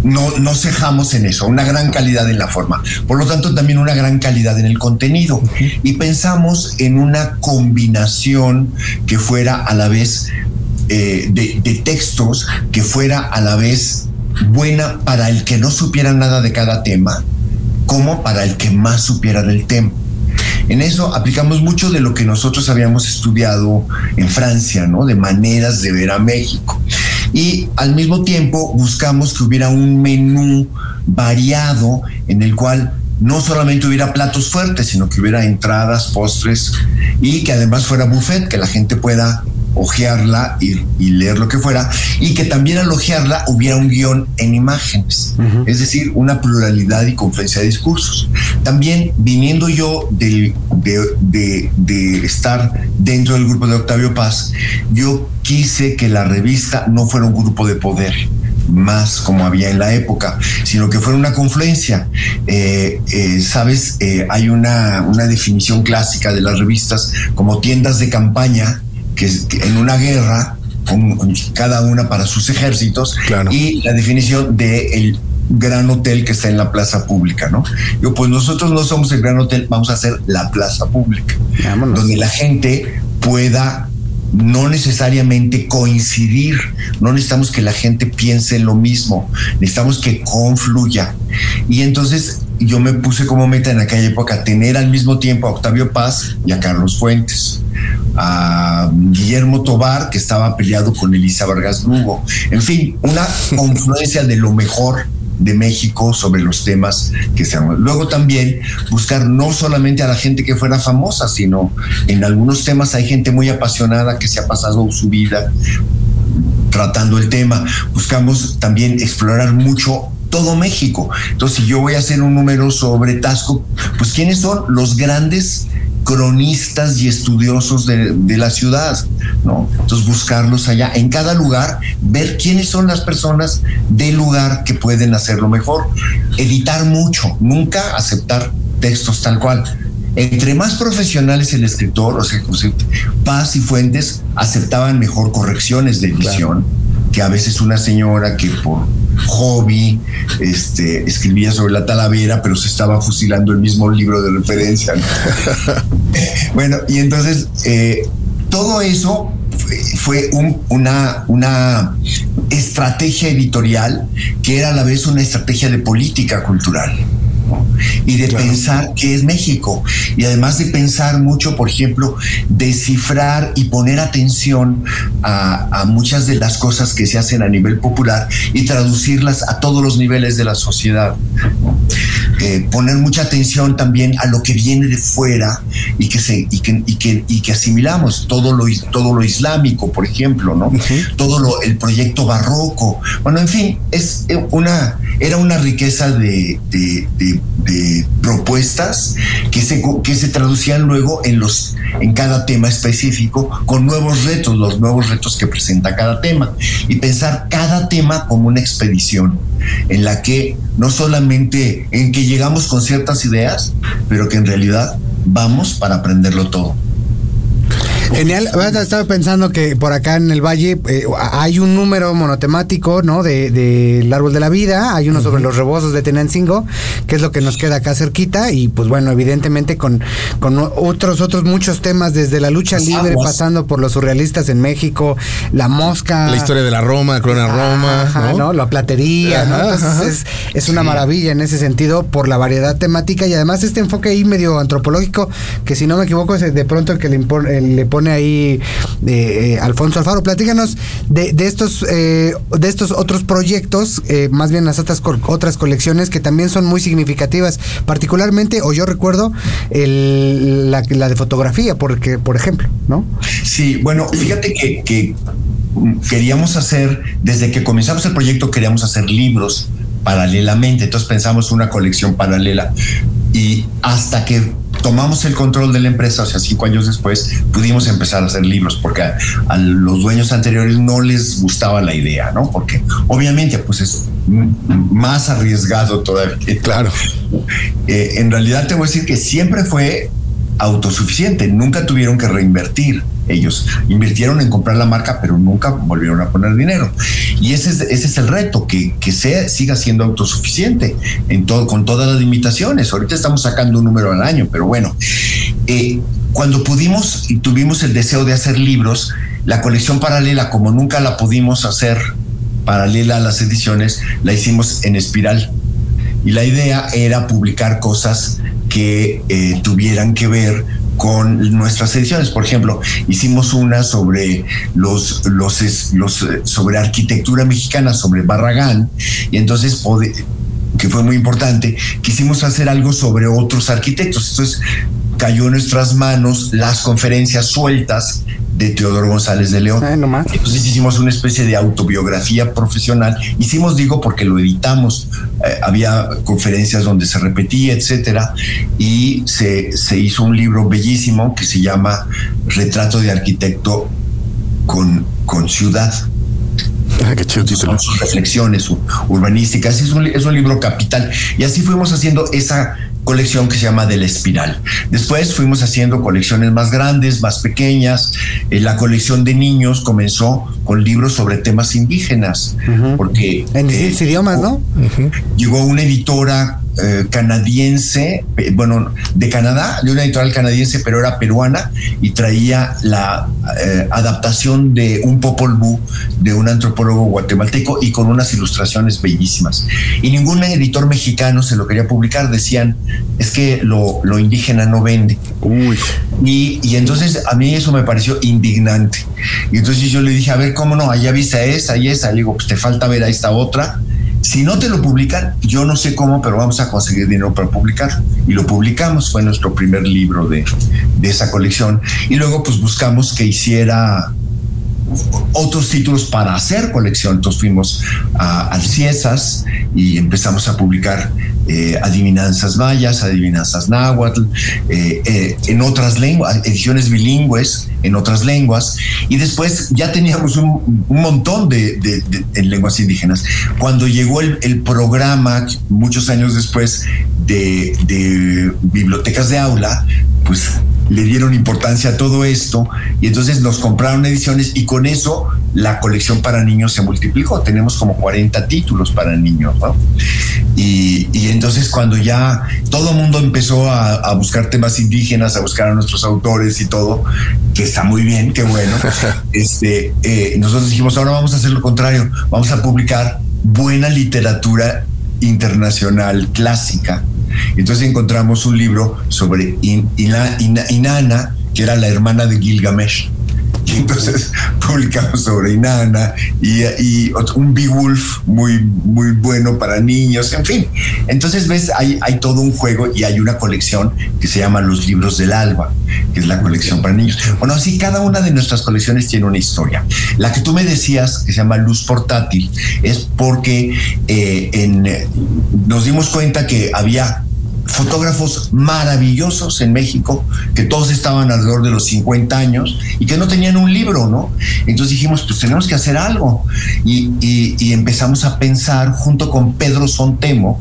no, no cejamos en eso, una gran calidad en la forma. Por lo tanto, también una gran calidad en el contenido. Y pensamos en una combinación que fuera a la vez eh, de, de textos, que fuera a la vez buena para el que no supiera nada de cada tema, como para el que más supiera del tema. En eso aplicamos mucho de lo que nosotros habíamos estudiado en Francia, ¿no? De maneras de ver a México. Y al mismo tiempo buscamos que hubiera un menú variado en el cual no solamente hubiera platos fuertes, sino que hubiera entradas, postres y que además fuera buffet, que la gente pueda ojearla y, leer lo que fuera, y que también al ojearla hubiera un guion en imágenes, es decir, una pluralidad y confluencia de discursos. También viniendo yo de, de, de, estar dentro del grupo de Octavio Paz, yo quise que la revista no fuera un grupo de poder más como había en la época, sino que fuera una confluencia. Eh, eh, Sabes, eh, hay una, una definición clásica de las revistas como tiendas de campaña que, en una guerra, con, cada una para sus ejércitos, y la definición de el gran hotel que está en la plaza pública, ¿no? Yo, pues nosotros no somos el gran hotel, vamos a hacer la plaza pública, donde la gente pueda no necesariamente coincidir, no necesitamos que la gente piense lo mismo, necesitamos que confluya. Y entonces yo me puse como meta en aquella época tener al mismo tiempo a Octavio Paz y a Carlos Fuentes, a Guillermo Tobar, que estaba peleado con Elisa Vargas Lugo, en fin, una confluencia de lo mejor de México sobre los temas que sean. Luego también buscar no solamente a la gente que fuera famosa, sino en algunos temas hay gente muy apasionada que se ha pasado su vida tratando el tema. Buscamos también explorar mucho todo México. Entonces, si yo voy a hacer un número sobre Tasco, pues quiénes son los grandes cronistas y estudiosos de, la ciudad, ¿no? Entonces buscarlos allá, en cada lugar, ver quiénes son las personas del lugar que pueden hacerlo mejor. Editar mucho, nunca aceptar textos tal cual. Entre más profesionales el escritor, o sea, Paz y Fuentes aceptaban mejor correcciones de edición que a veces una señora que por hobby este, escribía sobre la talavera, pero se estaba fusilando el mismo libro de referencia. bueno, y entonces eh, todo eso fue una, una estrategia editorial que era a la vez una estrategia de política cultural. Y de pensar qué es México. Y además de pensar mucho, por ejemplo, descifrar y poner atención a, muchas de las cosas que se hacen a nivel popular y traducirlas a todos los niveles de la sociedad. Eh, poner mucha atención también a lo que viene de fuera y que, se, y que, y que, asimilamos, todo lo, todo lo islámico, por ejemplo, ¿no? Todo lo, el proyecto barroco. Bueno, en fin, es una, era una riqueza de, de, propuestas que se, que se traducían luego en, los, en cada tema específico con nuevos retos, los nuevos retos que presenta cada tema. Y pensar cada tema como una expedición en la que no solamente en que llegamos con ciertas ideas, pero que en realidad vamos para aprenderlo todo. Genial. Estaba pensando que por acá en el valle eh, hay un número monotemático, ¿no? De, del árbol de la vida. Hay uno sobre los rebozos de Tenancingo, que es lo que nos queda acá cerquita. Y pues bueno, evidentemente con, con otros, otros muchos temas, desde la lucha libre, pasando por los surrealistas en México, la mosca. La historia de la Roma, Corona Roma. ¿no? La platería, ¿no? es, es, una maravilla en ese sentido por la variedad temática y además este enfoque ahí medio antropológico, que si no me equivoco es de pronto el que le, le pone ahí eh, Alfonso Alfaro. Platícanos de, de estos eh, de estos otros proyectos, eh, más bien las otras, otras colecciones que también son muy significativas, particularmente, o yo recuerdo, el, la, de fotografía, porque, por ejemplo, ¿no? Sí, bueno, fíjate que queríamos hacer, desde que comenzamos el proyecto, queríamos hacer libros paralelamente, entonces pensamos una colección paralela y hasta que tomamos el control de la empresa, o sea, cinco años después, pudimos empezar a hacer libros, porque a, los dueños anteriores no les gustaba la idea, ¿no? Porque obviamente, pues es más arriesgado todavía. Claro. Eh, en realidad te voy a decir que siempre fue autosuficiente, nunca tuvieron que reinvertir. Ellos invirtieron en comprar la marca, pero nunca volvieron a poner dinero. Y ese es, ese es el reto, que, que sea, siga siendo autosuficiente en todo, con todas las limitaciones. Ahorita estamos sacando un número al año, pero bueno, eh, cuando pudimos y tuvimos el deseo de hacer libros, la colección paralela, como nunca la pudimos hacer paralela a las ediciones, la hicimos en espiral. Y la idea era publicar cosas que eh, tuvieran que ver con nuestras ediciones. Por ejemplo, hicimos una sobre los, los, los eh, sobre arquitectura mexicana, sobre Barragán, y entonces que fue muy importante, quisimos hacer algo sobre otros arquitectos. Entonces cayó en nuestras manos las conferencias sueltas de Teodoro González de León. Entonces hicimos una especie de autobiografía profesional. Hicimos, digo, porque lo editamos. Eh, había conferencias donde se repetía, etcétera. Y se, se hizo un libro bellísimo que se llama Retrato de Arquitecto con, con Ciudad. Ah, qué chido Son sus reflexiones urbanísticas. Es un, es un libro capital. Y así fuimos haciendo esa colección que se llama Del Espiral. Después fuimos haciendo colecciones más grandes, más pequeñas. Eh, la colección de niños comenzó con libros sobre temas indígenas, porque... En eh, idiomas, ¿no? Llegó una editora eh, canadiense, bueno, de Canadá, de una editorial canadiense, pero era peruana y traía la eh, adaptación de un Popol Vuh de un antropólogo guatemalteco y con unas ilustraciones bellísimas. Y ningún editor mexicano se lo quería publicar, decían, es que lo, lo indígena no vende. Uy. Y, y, entonces a mí eso me pareció indignante. Y entonces yo le dije, a ver, ¿cómo no? Allá viste esa y esa. Le digo, pues te falta ver a esta otra si no te lo publican, yo no sé cómo, pero vamos a conseguir dinero para publicar. Y lo publicamos, fue nuestro primer libro de, de esa colección. Y luego pues buscamos que hiciera otros títulos para hacer colección. Entonces fuimos a, al CIESAS y empezamos a publicar eh, adivinanzas mayas, adivinanzas náhuatl, eh, eh, en otras lenguas, ediciones bilingües en otras lenguas. Y después ya teníamos un, montón de, lenguas indígenas. Cuando llegó el, el programa, muchos años después, de, de bibliotecas de aula, pues le dieron importancia a todo esto y entonces nos compraron ediciones y con eso la colección para niños se multiplicó. Tenemos como 40 títulos para niños, Y, entonces cuando ya todo el mundo empezó a, buscar temas indígenas, a buscar a nuestros autores y todo, que está muy bien, qué bueno, este, eh, nosotros dijimos, ahora vamos a hacer lo contrario, vamos a publicar buena literatura internacional clásica Entonces encontramos un libro sobre Inanna, que era la hermana de Gilgamesh. Y entonces publicamos sobre Inanna y, y, un Beowulf muy, muy bueno para niños, en fin. Entonces, ves, hay, hay todo un juego y hay una colección que se llama Los Libros del Alba, que es la colección para niños. Bueno, así cada una de nuestras colecciones tiene una historia. La que tú me decías, que se llama Luz Portátil, es porque eh, nos dimos cuenta que había fotógrafos maravillosos en México, que todos estaban alrededor de los 50 años y que no tenían un libro, ¿no? Entonces dijimos, pues tenemos que hacer algo. Y, empezamos a pensar junto con Pedro Sontemo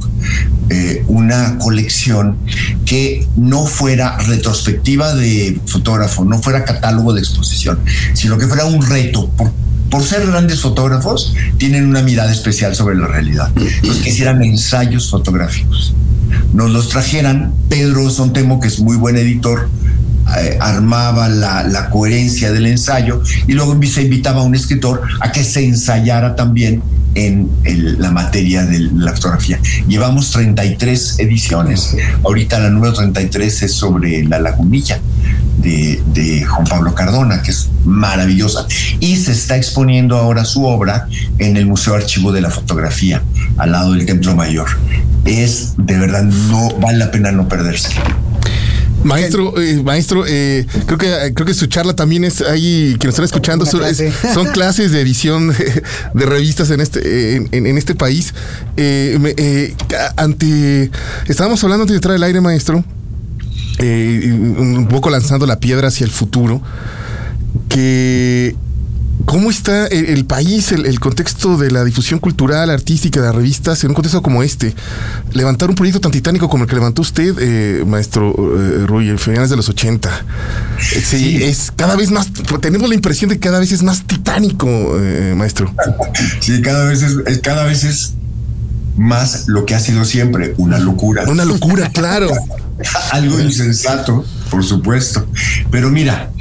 eh, una colección que no fuera retrospectiva de fotógrafo, no fuera catálogo de exposición, sino que fuera un reto. Por, por ser grandes fotógrafos, tienen una mirada especial sobre la realidad. Entonces, que hicieran ensayos fotográficos nos los trajeran. Pedro Sontemo, que es muy buen editor, eh, armaba la, coherencia del ensayo y luego se invitaba a un escritor a que se ensayara también en la materia de la fotografía. Llevamos 33 ediciones. Ahorita la número 33 es sobre la lagunilla. De, de, Juan Pablo Cardona, que es maravillosa. Y se está exponiendo ahora su obra en el Museo Archivo de la Fotografía, al lado del Templo Mayor es de verdad, no vale la pena no perderse. Maestro, eh, maestro, eh, creo que creo que su charla también es ahí que nos están escuchando son, clases de edición de revistas en este en, este país. Eh, ante estábamos hablando antes de entrar al aire, maestro, un poco lanzando la piedra hacia el futuro, que ¿Cómo está el, país, el, contexto de la difusión cultural, artística, de las revistas, en un contexto como este? Levantar un proyecto tan titánico como el que levantó usted, eh, maestro eh, Ruy, en finales de los 80. Eh, sí, es cada vez más, tenemos la impresión de que cada vez es más titánico, eh, maestro. Sí, cada vez es, cada vez es más lo que ha sido siempre, una locura. Una locura, claro. Algo insensato, por supuesto. Pero mira,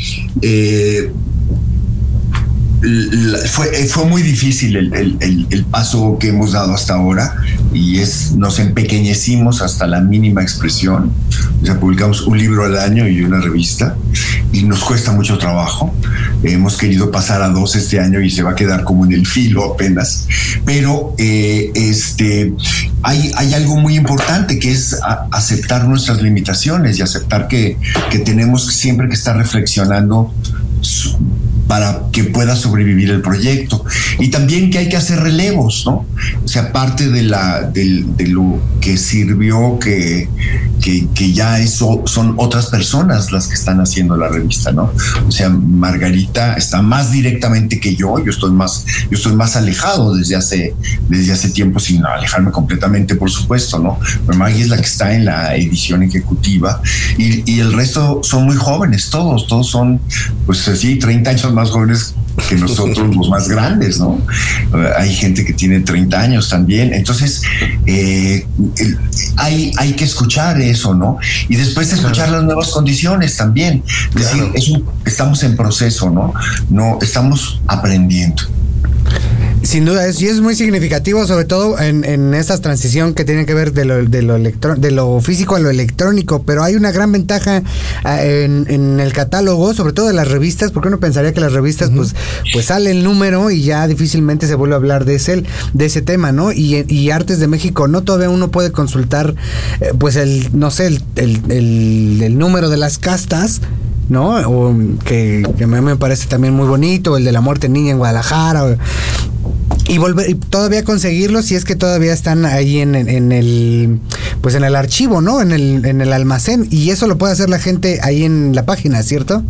eh, fue, eh, fue muy difícil el, paso que hemos dado hasta ahora y es nos empequeñecimos hasta la mínima expresión. O sea, publicamos un libro al año y una revista y nos cuesta mucho trabajo. Hemos querido pasar a dos este año y se va a quedar como en el filo apenas. Pero eh, este, hay, hay algo muy importante que es aceptar nuestras limitaciones y aceptar que, que tenemos siempre que estar reflexionando para que pueda sobrevivir el proyecto. Y también que hay que hacer relevos, ¿no? O sea, parte de, la, de, lo que sirvió, que, que, ya eso son otras personas las que están haciendo la revista, ¿no? O sea, Margarita está más directamente que yo, yo estoy más, yo estoy más alejado desde hace, desde hace tiempo, sin alejarme completamente, por supuesto, ¿no? Pero Maggie es la que está en la edición ejecutiva y, y el resto son muy jóvenes, todos, todos son, pues así, 30 años más jóvenes que nosotros los más grandes, ¿no? Hay gente que tiene 30 años también. Entonces, eh, hay, hay que escuchar eso, ¿no? Y después escuchar las nuevas condiciones también. Es decir, estamos en proceso, ¿no? No, estamos aprendiendo. Sin duda, es, y es muy significativo, sobre todo en, en esta transición que tiene que ver de lo, de lo, de lo físico a lo electrónico, pero hay una gran ventaja ah, en, el catálogo, sobre todo de las revistas, porque uno pensaría que las revistas, pues, pues sale el número y ya difícilmente se vuelve a hablar de ese, de ese tema, ¿no? Y, y Artes de México, no todavía uno puede consultar, eh, pues, el, no sé, el, el, el número de las castas, ¿no? O que, a mí me parece también muy bonito, el de la muerte niña en Guadalajara. y volver y todavía conseguirlos si es que todavía están ahí en, en, el pues en el archivo, ¿no? En el, en el almacén. Y eso lo puede hacer la gente ahí en la página, ¿cierto?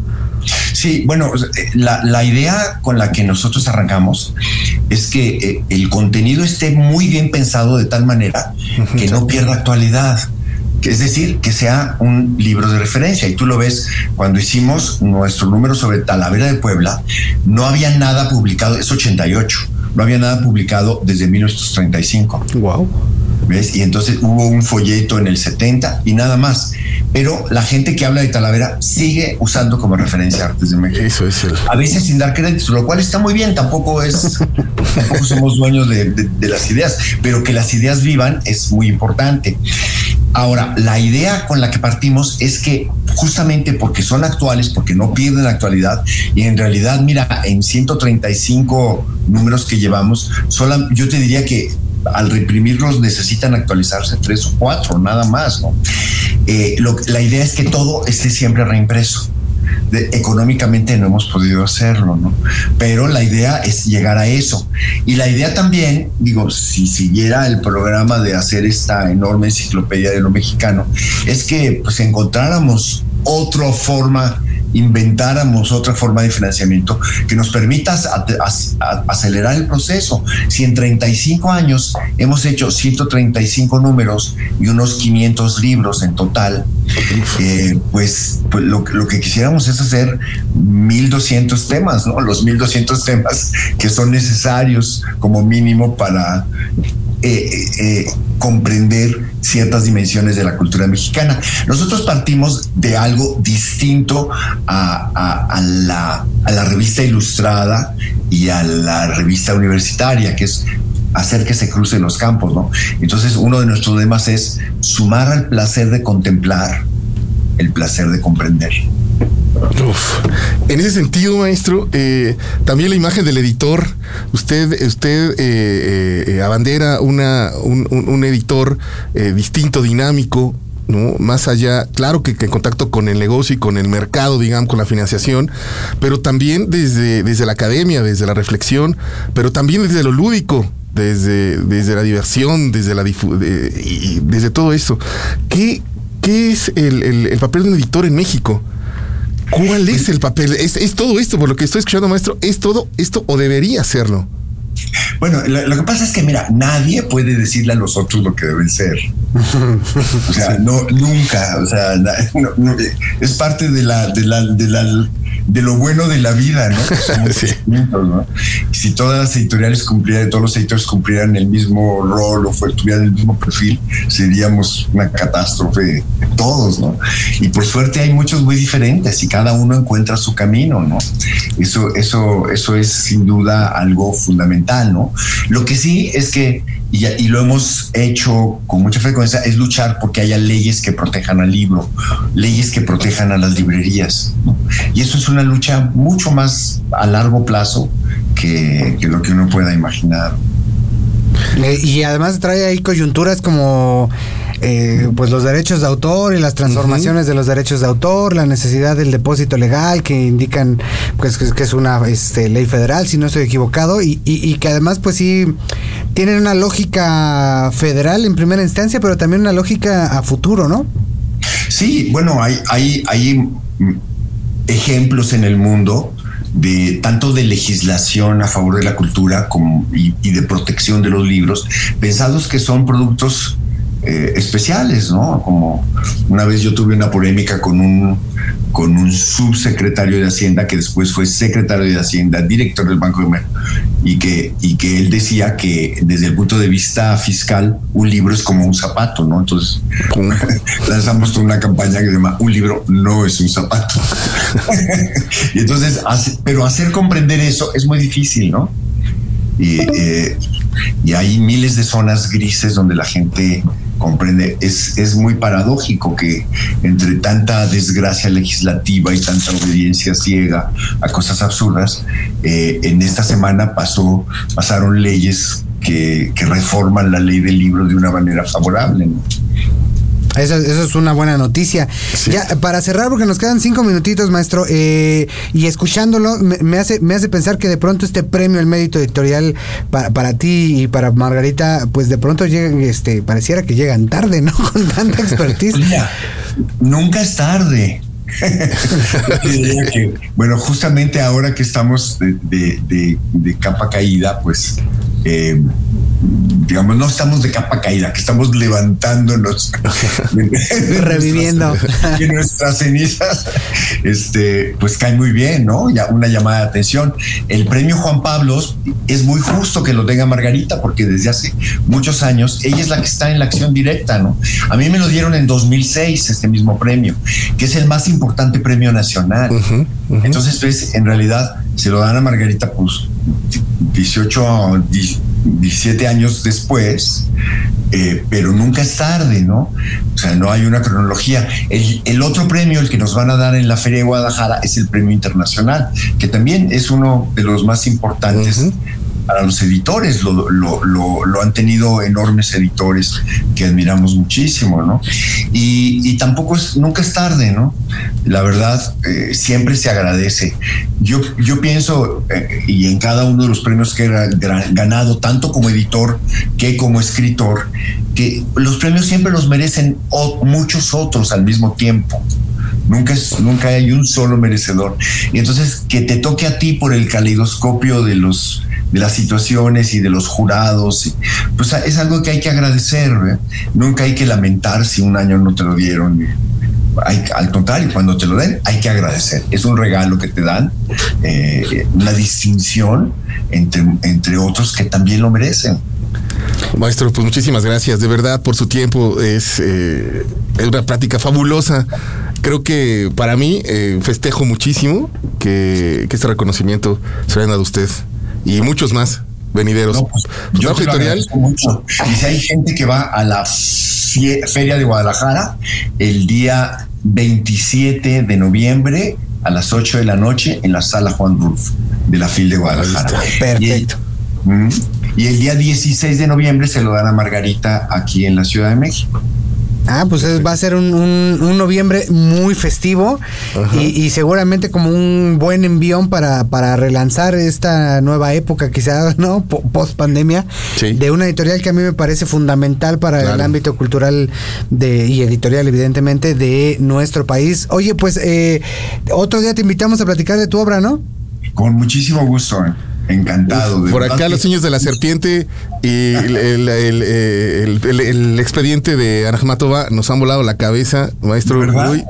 Sí, bueno, la, la idea con la que nosotros arrancamos es que eh, el contenido esté muy bien pensado de tal manera que no pierda actualidad es decir, que sea un libro de referencia. Y tú lo ves, cuando hicimos nuestro número sobre Talavera de Puebla, no había nada publicado, es 88, no había nada publicado desde 1935. Wow. ¿Ves? Y entonces hubo un folleto en el 70 y nada más. Pero la gente que habla de Talavera sigue usando como referencia Artes de México. Eso es el... A veces sin dar crédito, lo cual está muy bien, tampoco es, tampoco somos dueños de las ideas, pero que las ideas vivan es muy importante. Ahora, la idea con la que partimos es que justamente porque son actuales, porque no pierden actualidad, y en realidad, mira, en 135 números que llevamos, yo te diría que al reprimirlos necesitan actualizarse tres o cuatro, nada más, ¿no? Eh, la idea es que todo esté siempre reimpreso económicamente no hemos podido hacerlo, ¿no? Pero la idea es llegar a eso. Y la idea también, digo, si siguiera el programa de hacer esta enorme enciclopedia de lo mexicano, es que pues encontráramos otra forma inventáramos otra forma de financiamiento que nos permita acelerar el proceso. Si en 35 años hemos hecho 135 números y unos 500 libros en total, eh, pues, pues lo, que quisiéramos es hacer 1200 temas, ¿no? Los 1200 temas que son necesarios como mínimo para eh, eh, comprender ciertas dimensiones de la cultura mexicana. Nosotros partimos de algo distinto a, la, a la revista ilustrada y a la revista universitaria, que es hacer que se crucen los campos, ¿no? Entonces, uno de nuestros lemas es sumar al placer de contemplar el placer de comprender. En ese sentido, maestro, eh, también la imagen del editor, usted, usted eh, eh, abandera una, un, editor distinto, dinámico, ¿no? Más allá, claro que, en contacto con el negocio y con el mercado, digamos, con la financiación, pero también desde, desde la academia, desde la reflexión, pero también desde lo lúdico, desde, desde la diversión, desde la y desde todo eso. ¿Qué, qué es el, el papel de un editor en México? ¿Cuál es el papel? ¿Es, todo esto, por lo que estoy escuchando, maestro, es todo esto o debería serlo? Bueno, lo, que pasa es que, mira, nadie puede decirle a los otros lo que deben ser. o sea, no, nunca, o sea, es parte de la, de la, de la de lo bueno de la vida, ¿no? ¿no? Si todas las editoriales cumplieran, todos los editores cumplieran el mismo rol o tuvieran el mismo perfil, seríamos una catástrofe todos, ¿no? Y por suerte hay muchos muy diferentes y cada uno encuentra su camino, ¿no? Eso, eso, eso es sin duda algo fundamental, ¿no? Lo que sí es que y, lo hemos hecho con mucha frecuencia, es luchar porque haya leyes que protejan al libro, leyes que protejan a las librerías. Y eso es una lucha mucho más a largo plazo que, lo que uno pueda imaginar. Y además trae ahí coyunturas como eh, pues los derechos de autor y las transformaciones de los derechos de autor, la necesidad del depósito legal que indican pues que, es una este, ley federal, si no estoy equivocado, y, y, que además pues sí tienen una lógica federal en primera instancia, pero también una lógica a futuro, ¿no? Sí, bueno, hay, hay, hay ejemplos en el mundo de tanto de legislación a favor de la cultura como y, y de protección de los libros, pensados que son productos eh, especiales, ¿no? Como una vez yo tuve una polémica con un, con un subsecretario de Hacienda que después fue secretario de Hacienda, director del Banco de México, y que, y que él decía que desde el punto de vista fiscal un libro es como un zapato, ¿no? Entonces lanzamos toda una campaña que se llama Un libro no es un zapato. y entonces, pero hacer comprender eso es muy difícil, ¿no? Y, eh, y hay miles de zonas grises donde la gente comprende, es, es muy paradójico que entre tanta desgracia legislativa y tanta obediencia ciega a cosas absurdas, eh, en esta semana pasó, pasaron leyes que, que, reforman la ley del libro de una manera favorable. Eso, es una buena noticia. Ya, para cerrar, porque nos quedan cinco minutitos, maestro, eh, y escuchándolo, me, hace, me hace pensar que de pronto este premio al mérito editorial para, para ti y para Margarita, pues de pronto llegan, este, pareciera que llegan tarde, ¿no? Con tanta expertise. nunca es tarde. bueno, justamente ahora que estamos de, de capa caída, pues eh, digamos, no estamos de capa caída, que estamos levantándonos, reviviendo y nuestras cenizas, este, pues cae muy bien, ¿no? Ya una llamada de atención. El premio Juan Pablos es muy justo que lo tenga Margarita, porque desde hace muchos años ella es la que está en la acción directa, ¿no? A mí me lo dieron en 2006 este mismo premio, que es el más importante premio nacional. Entonces, pues, en realidad se lo dan a Margarita, pues 18, 17 años después, eh, pero nunca es tarde, ¿no? O sea, no hay una cronología. El, otro premio, el que nos van a dar en la Feria de Guadalajara, es el Premio Internacional, que también es uno de los más importantes para los editores, lo, lo, han tenido enormes editores que admiramos muchísimo, ¿no? Y, tampoco es, nunca es tarde, ¿no? La verdad, eh, siempre se agradece. Yo, yo pienso, eh, y en cada uno de los premios que he ganado, tanto como editor que como escritor, que los premios siempre los merecen muchos otros al mismo tiempo. Nunca, es, nunca hay un solo merecedor. Y entonces que te toque a ti por el caleidoscopio de los de las situaciones y de los jurados, pues es algo que hay que agradecer. ¿eh? Nunca hay que lamentar si un año no te lo dieron. Hay, al contrario, cuando te lo den, hay que agradecer. Es un regalo que te dan, eh, una distinción entre, entre otros que también lo merecen. Maestro, pues muchísimas gracias, de verdad, por su tiempo. Es, eh, es una práctica fabulosa. Creo que para mí festejo muchísimo que, que este reconocimiento se lo haya dado a usted y muchos más venideros. Pues, yo editorial. Mucho. Y si hay gente que va a la Feria de Guadalajara el día 27 de noviembre a las 8 de la noche en la sala Juan Rulf de la FIL de Guadalajara. Perfecto. y el día 16 de noviembre se lo dan a Margarita aquí en la Ciudad de México. Ah, pues va a ser un, noviembre muy festivo y, seguramente como un buen envión para, para relanzar esta nueva época quizá, ¿no? Post pandemia de una editorial que a mí me parece fundamental para el ámbito cultural de, y editorial evidentemente de nuestro país. Oye, pues eh, otro día te invitamos a platicar de tu obra, ¿no? Con muchísimo gusto. ¿eh? Encantado. por acá los niños de la serpiente y el, el, expediente de Anahmatova nos han volado la cabeza, maestro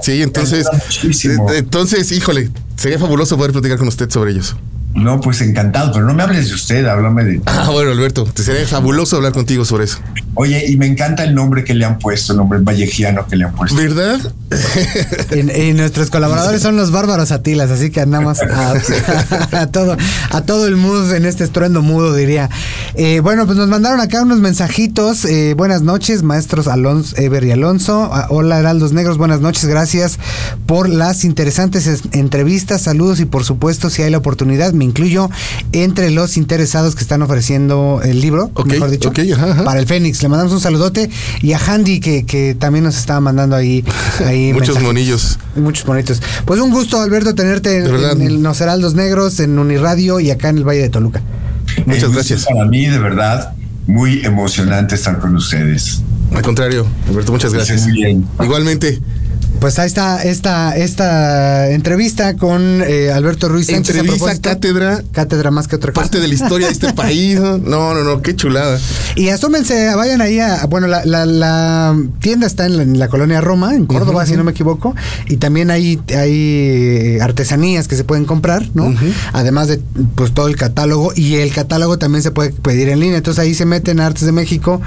Sí, entonces, eh, entonces, híjole, sería fabuloso poder platicar con usted sobre ellos. No, pues encantado, pero no me hables de usted, háblame de... Ah, bueno, Alberto, te sería fabuloso hablar contigo sobre eso. Oye, y me encanta el nombre que le han puesto, el nombre vallejiano que le han puesto. ¿Verdad? y, nuestros colaboradores son los bárbaros atilas, así que andamos a, todo, a todo el mood en este estruendo mudo, diría. Eh, bueno, pues nos mandaron acá unos mensajitos. Eh, buenas noches, maestros Alonso, Ever y Alonso. Ah, hola, Heraldos Negros, buenas noches, gracias por las interesantes entrevistas, saludos y por supuesto, si hay la oportunidad, incluyo entre los interesados que están ofreciendo el libro, mejor dicho, para el Fénix. Le mandamos un saludote y a Handy que, que también nos estaba mandando ahí, ahí muchos monillos. Muchos bonitos. Pues un gusto, Alberto, tenerte en, el Los Heraldos Negros, en Uniradio y acá en el Valle de Toluca. Muchas gracias. Para mí, de verdad, muy emocionante estar con ustedes. Al contrario, Alberto, muchas gracias. Igualmente. Pues ahí está esta, esta entrevista con eh, Alberto Ruiz Sánchez. Entrevista, cátedra. Cátedra más que otra cosa. Parte de la historia de este país. No, no, no, qué chulada. Y asómense, vayan ahí a. Bueno, la, la, tienda está en la, colonia Roma, en Córdoba, si no me equivoco. Y también hay, hay artesanías que se pueden comprar, ¿no? Además de pues todo el catálogo. Y el catálogo también se puede pedir en línea. Entonces ahí se meten a Artes de México,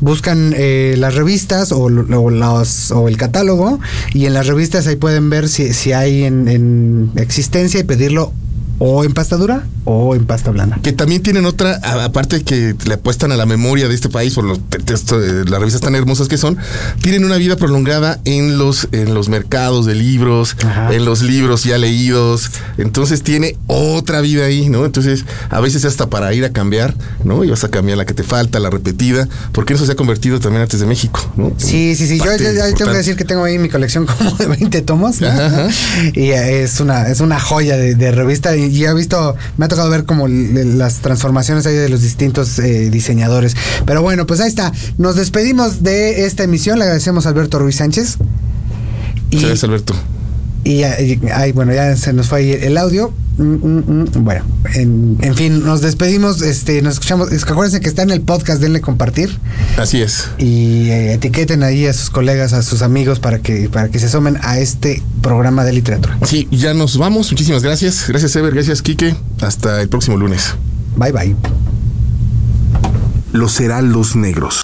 buscan eh, las revistas o, los, o el catálogo y en las revistas ahí pueden ver si, si hay en, en existencia y pedirlo o en pasta dura o en pasta blanda. Que también tienen otra, aparte que le apuestan a la memoria de este país por los eh, las revistas tan hermosas que son, tienen una vida prolongada en los en los mercados de libros, en los libros ya leídos. Entonces tiene otra vida ahí, ¿no? Entonces, a veces hasta para ir a cambiar, ¿no? Y vas a cambiar la que te falta, la repetida, porque eso se ha convertido también antes de México, ¿no? Sí, sí, sí. Yo tengo que decir que tengo ahí mi colección como de 20 tomos. Y es una es una joya de, de revista y y he visto, me ha tocado ver como las transformaciones ahí de los distintos eh, diseñadores. Pero bueno, pues ahí está. Nos despedimos de esta emisión. Le agradecemos a Alberto Ruiz Sánchez. Gracias, Alberto. Y, ahí, bueno, ya se nos fue ahí el audio. Mm, mm, mm. Bueno, en, fin, nos despedimos. Este, nos escuchamos. acuérdense que está en el podcast, denle compartir. Así es. Y eh, etiqueten ahí a sus colegas, a sus amigos para que, para que se asomen a este programa de literatura. Sí, ya nos vamos. Muchísimas gracias. Gracias, Ever. Gracias, Quique. Hasta el próximo lunes. Bye, bye. Los Heraldos Negros.